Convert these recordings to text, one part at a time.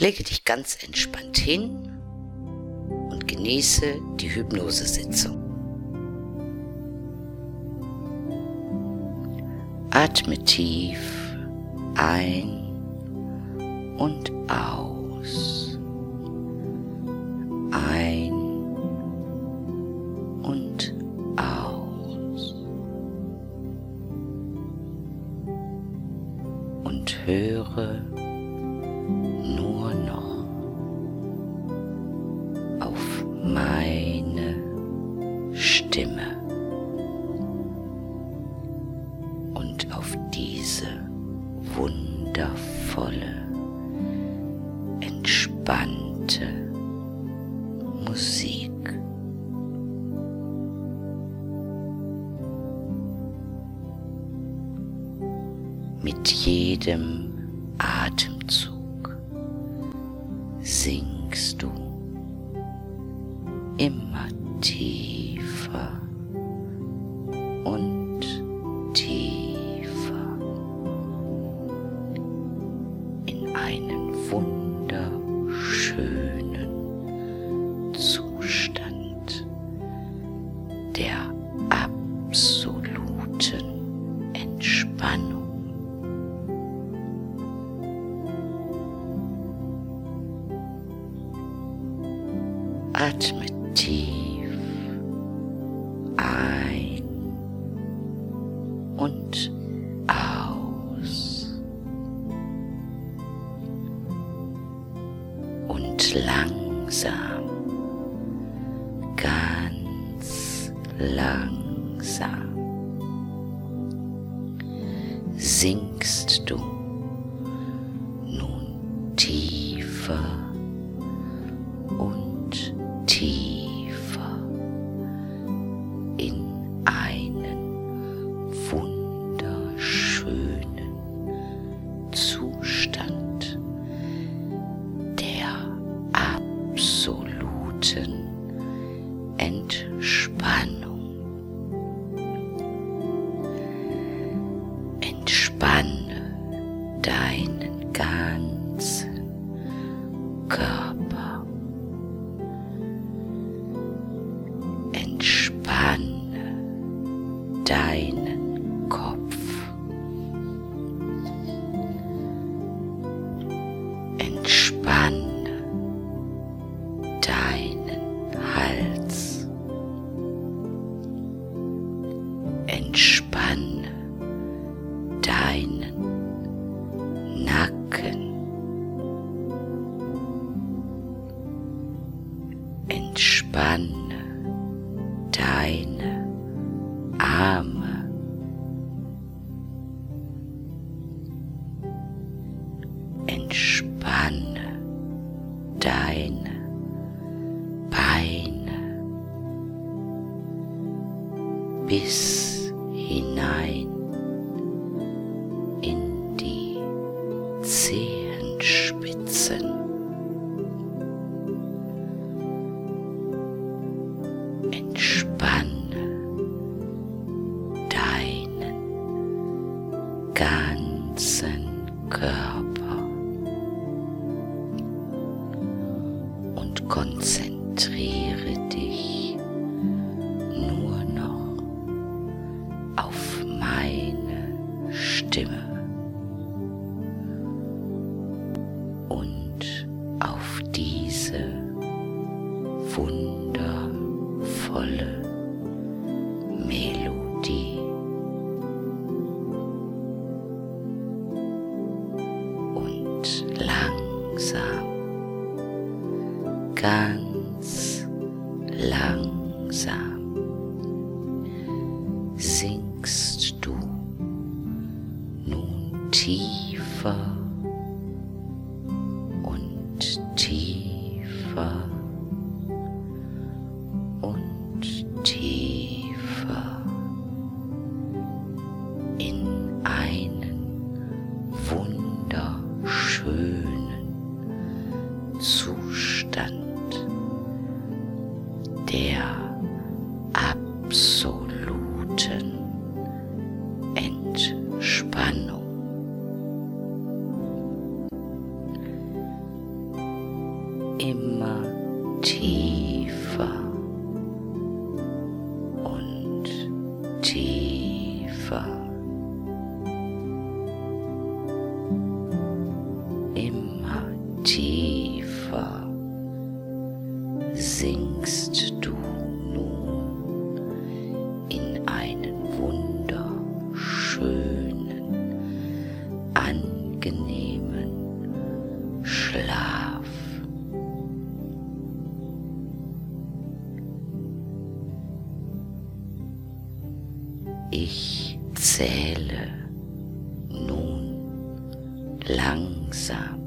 Lege dich ganz entspannt hin und genieße die Hypnosesitzung. Atme tief ein und aus. Ein und aus. Und höre absurdo. Hölle. angenehmen Schlaf. Ich zähle nun langsam.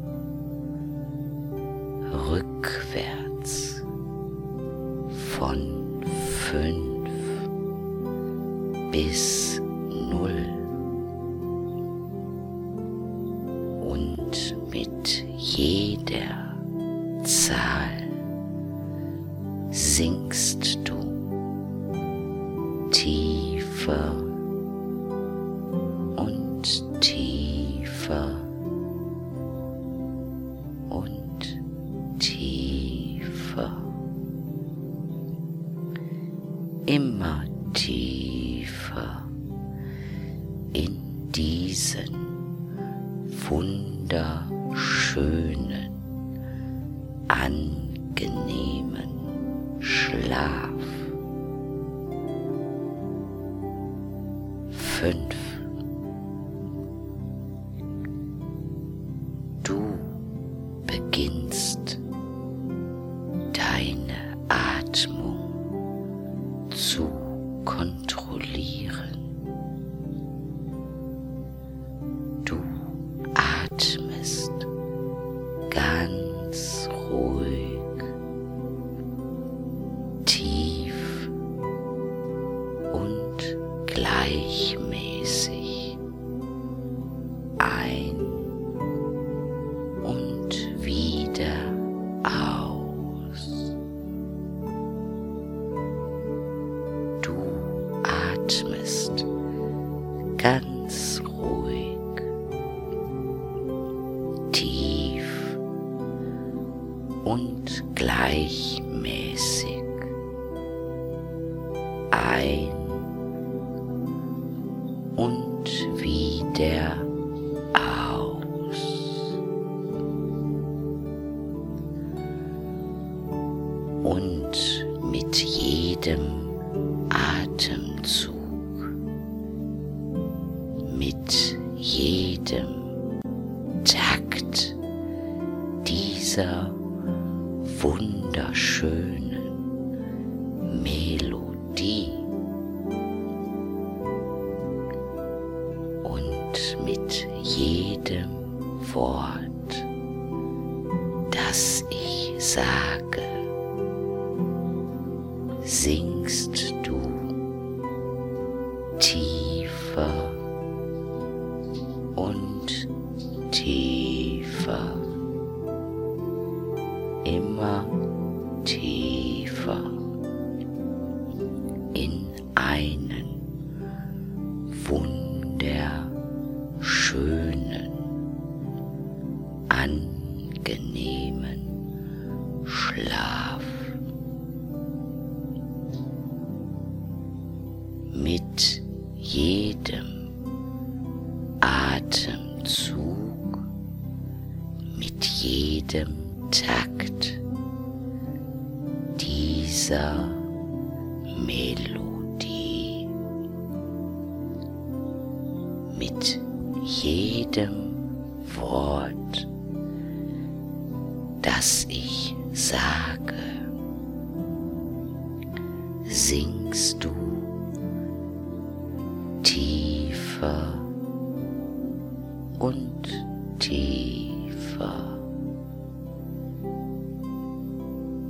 Mit jedem Wort, das ich sage, singst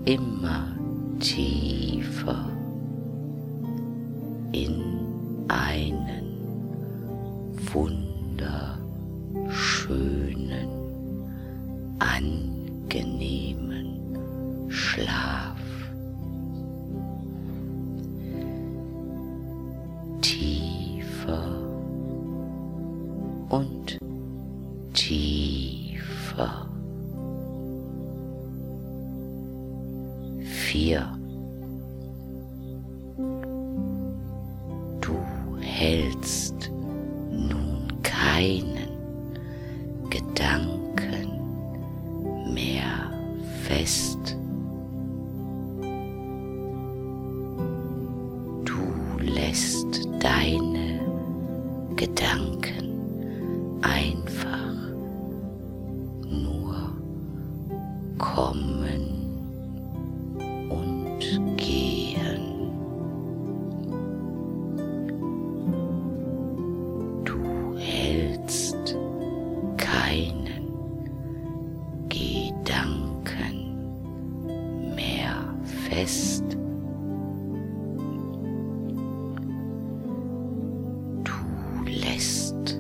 immer tiefer in einen wunderschönen, angenehmen Schlaf. rest.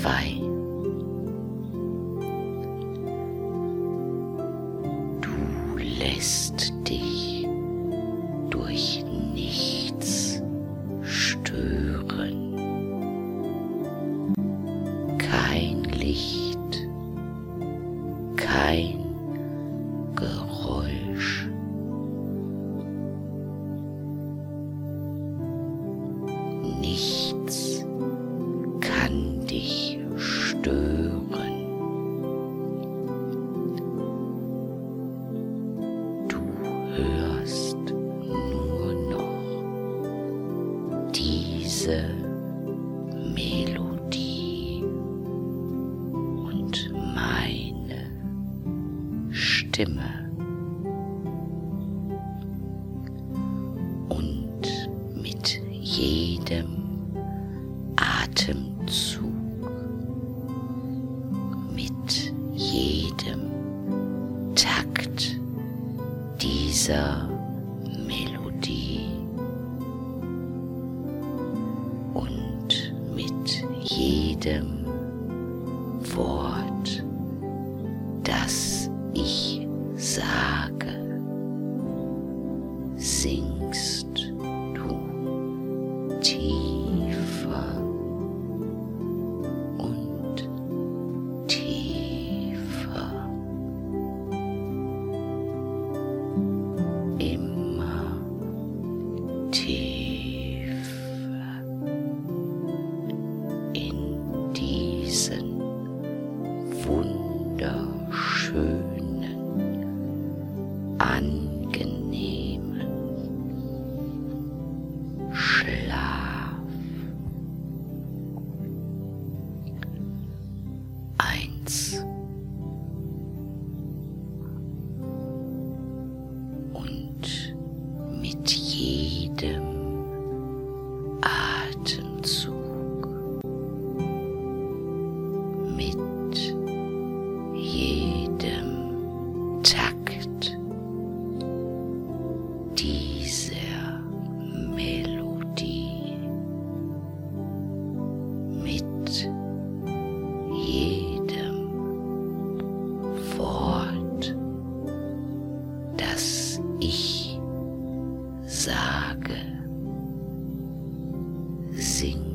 satisfy. sing.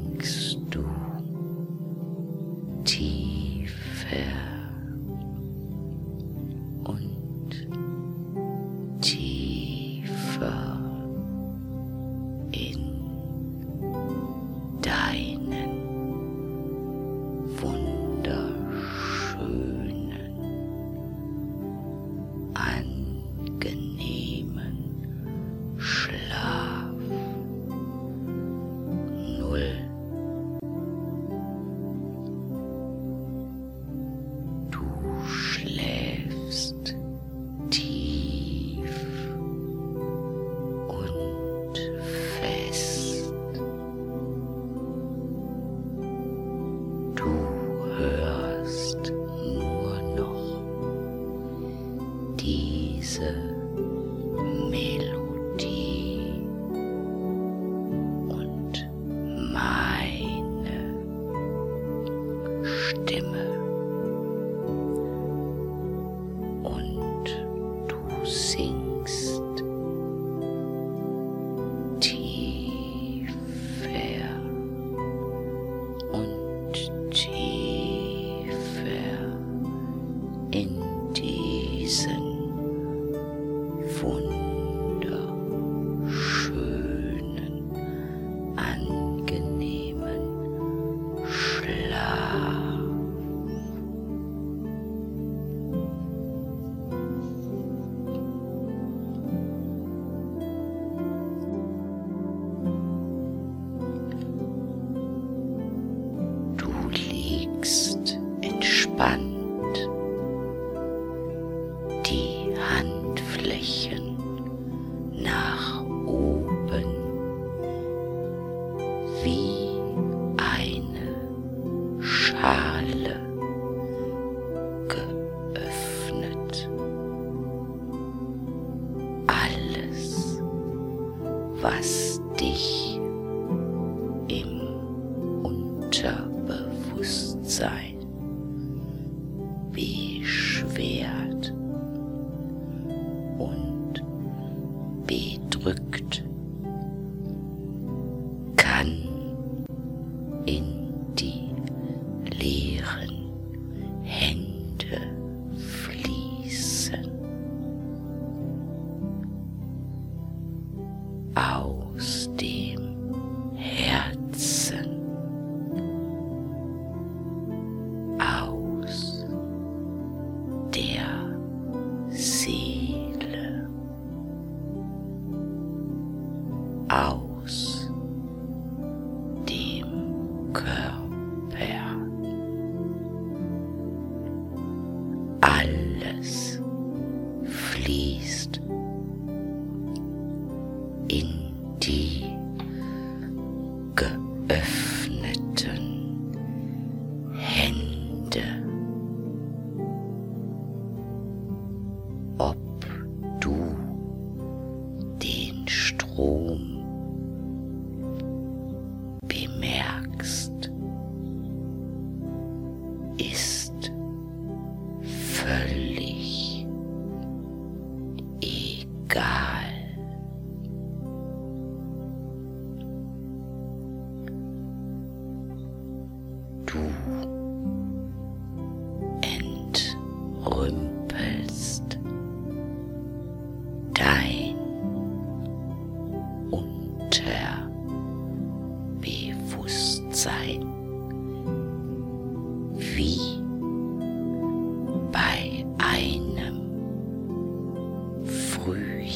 Aus dem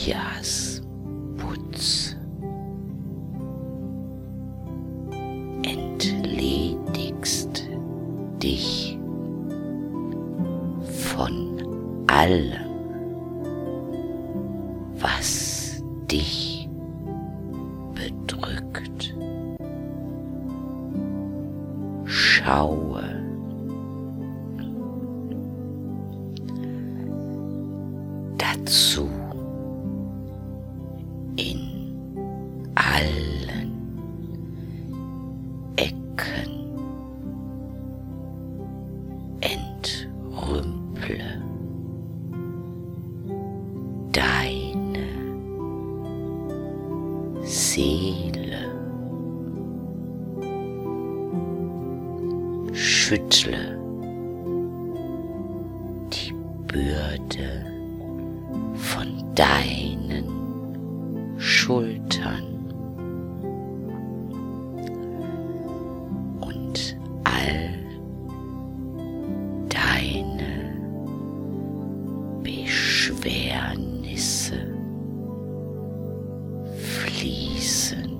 Frühjahrsputz entledigst dich von allem, fließen in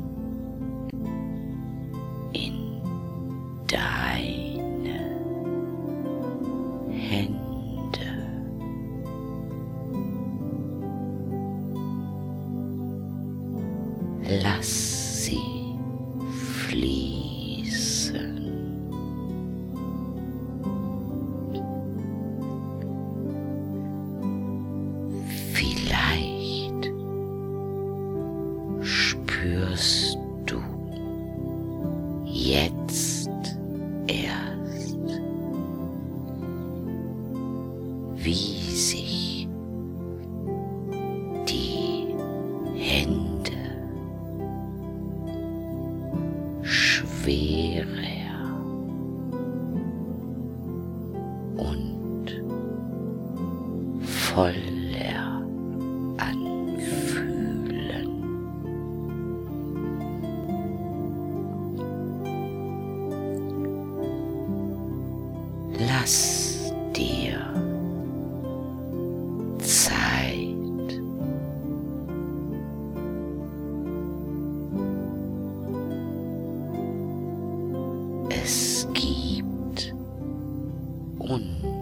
One.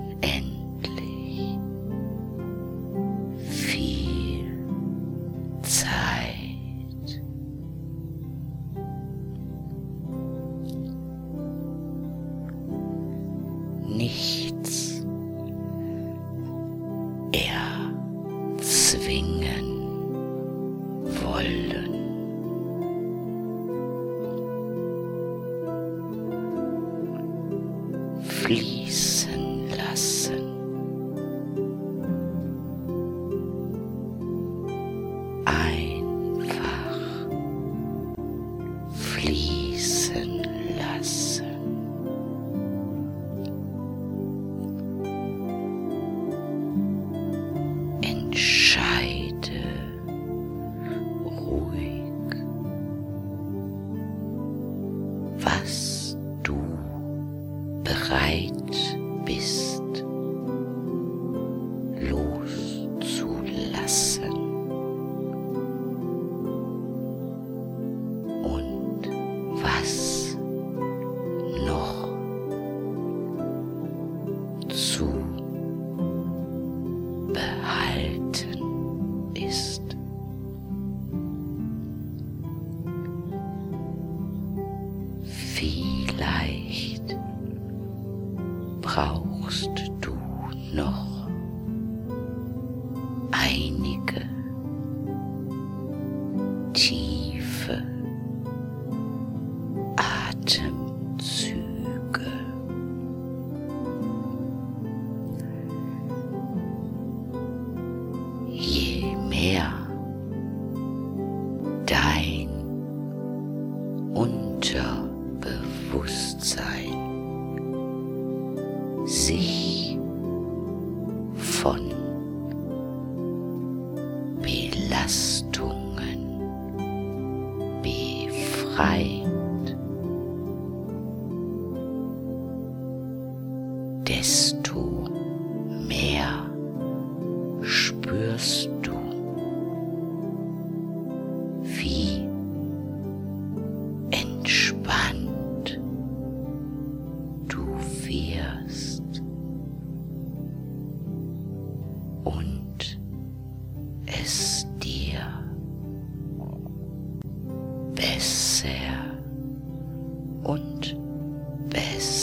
best.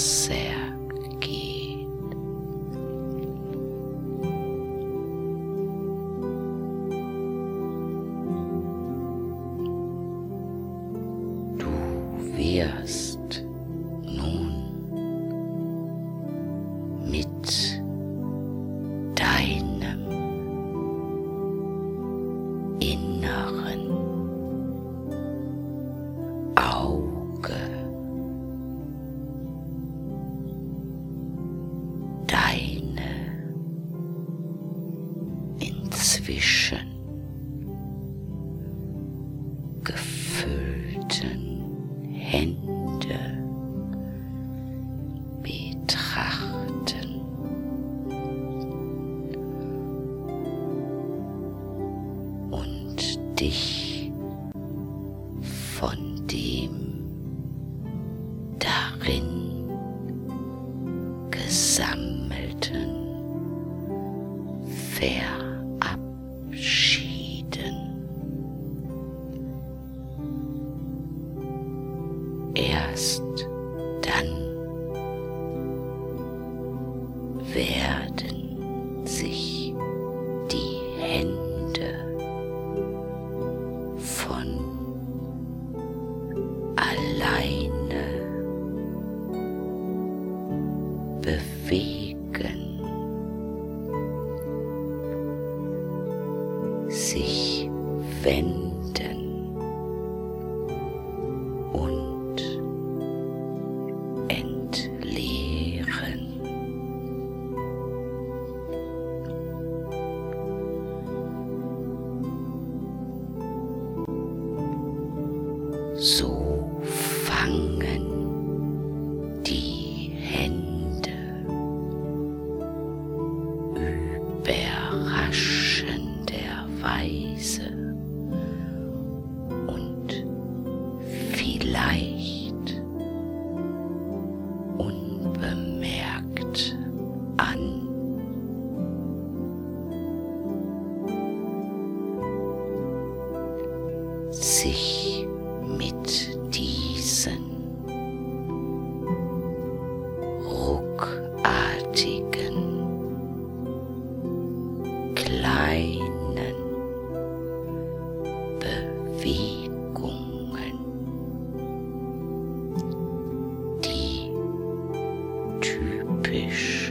wish.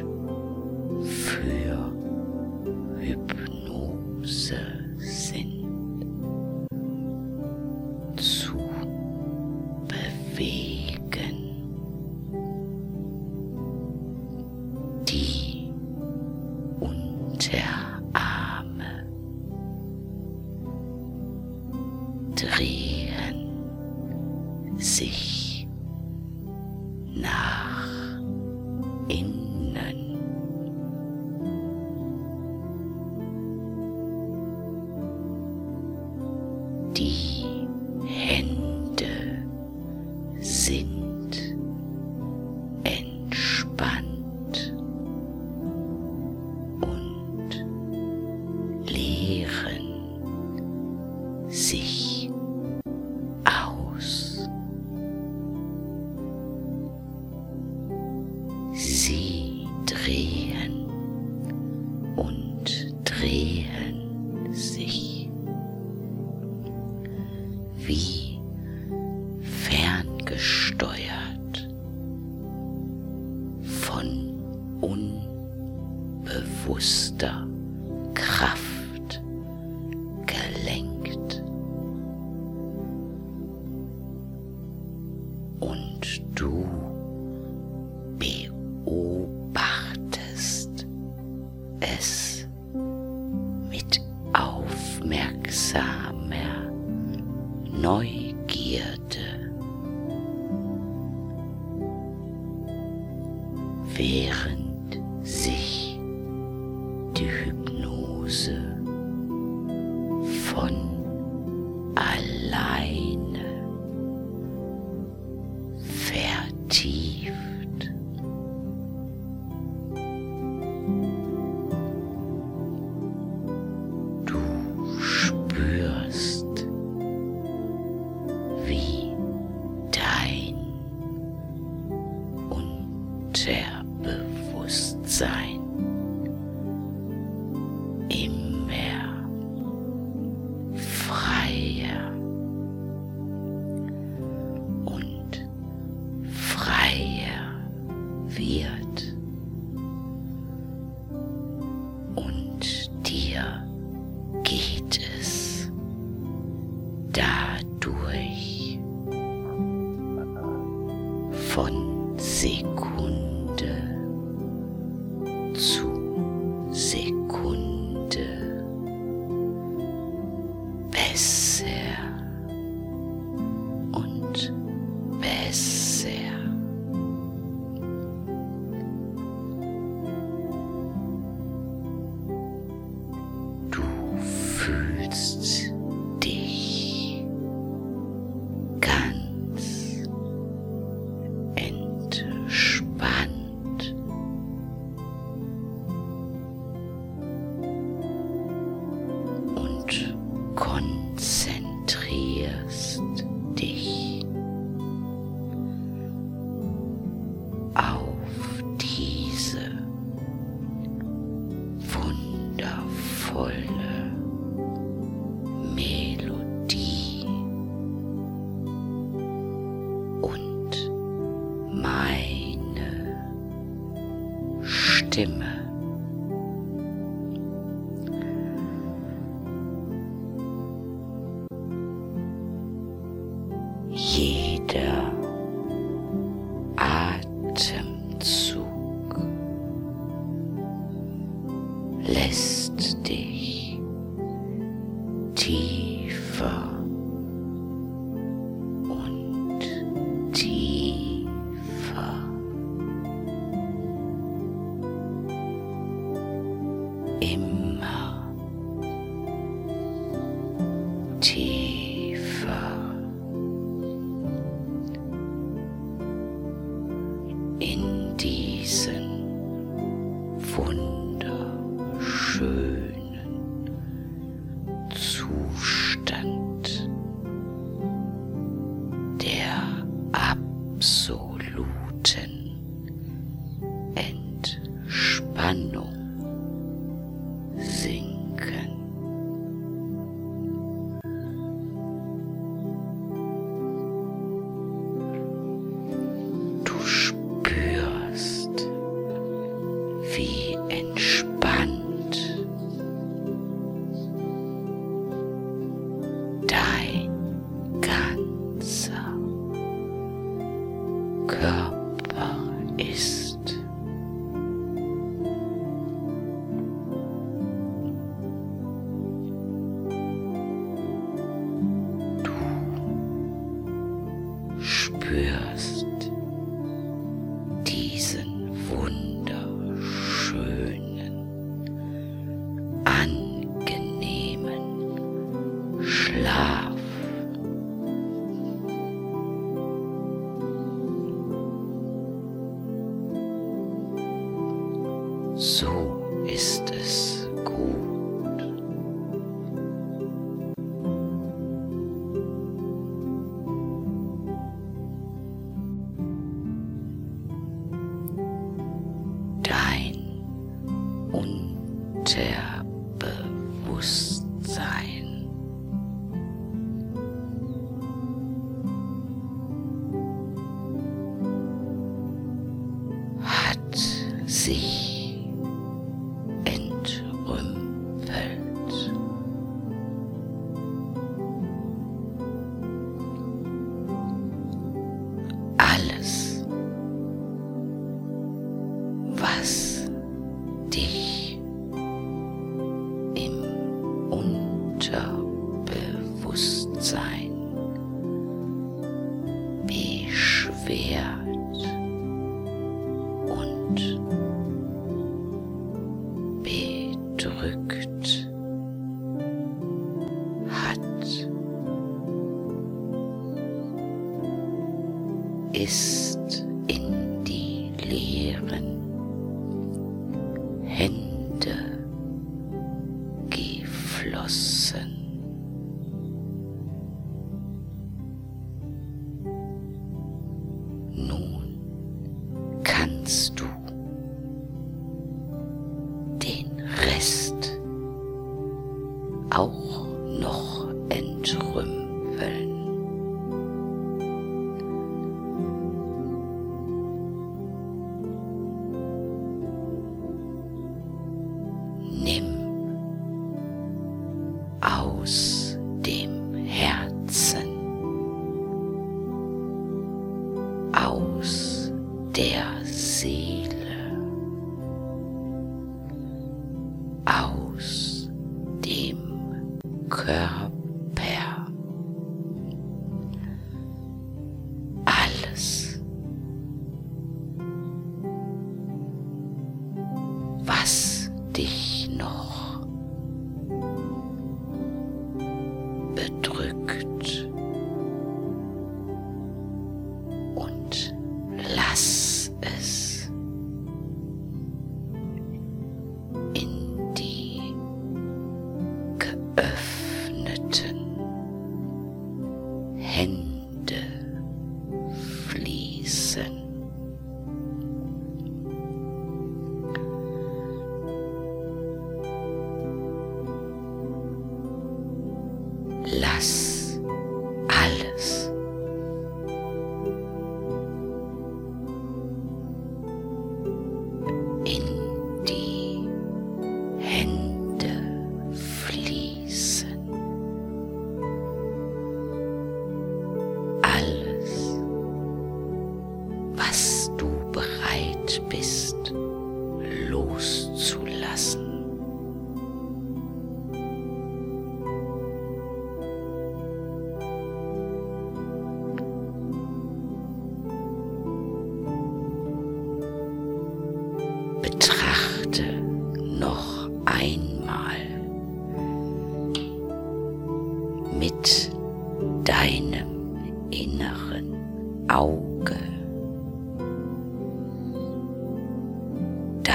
Unbewusster Kraft von Sekunde lässt dich tiefer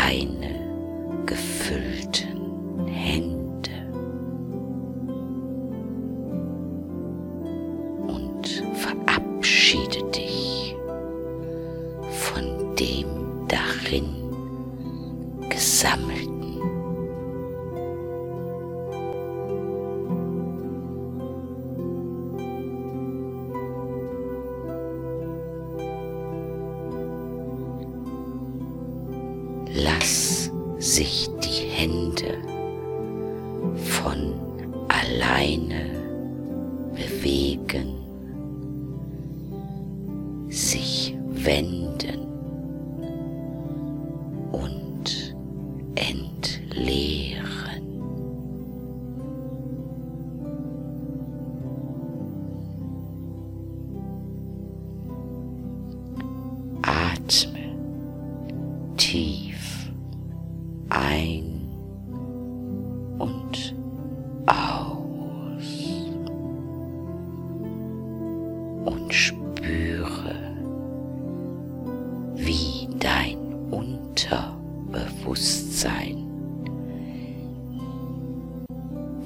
Beine gefüllt.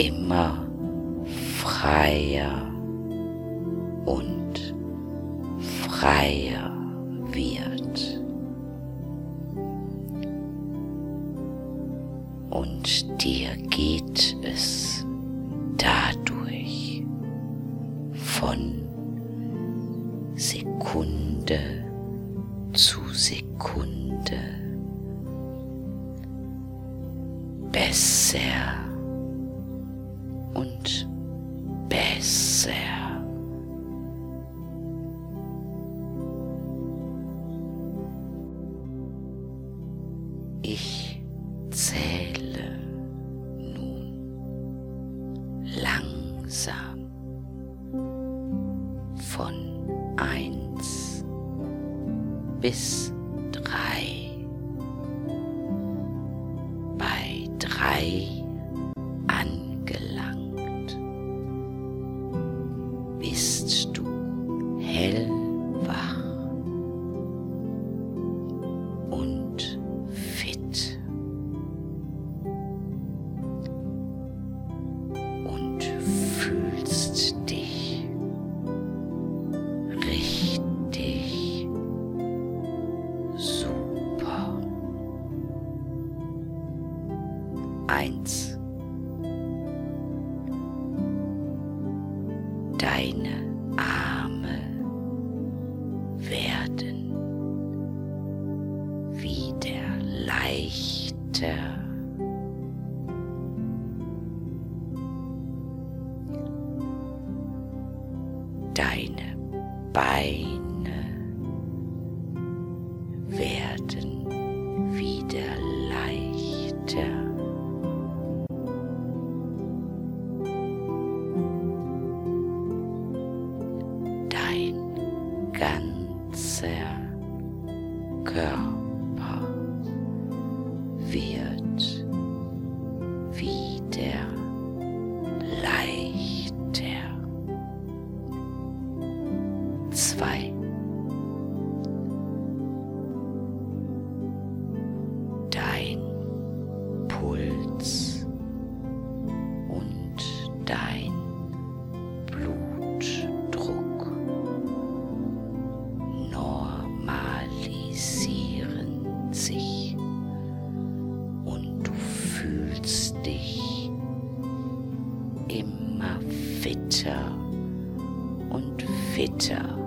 immer freier und freier wird. Und dir geht es eins. Deine fitter und fitter.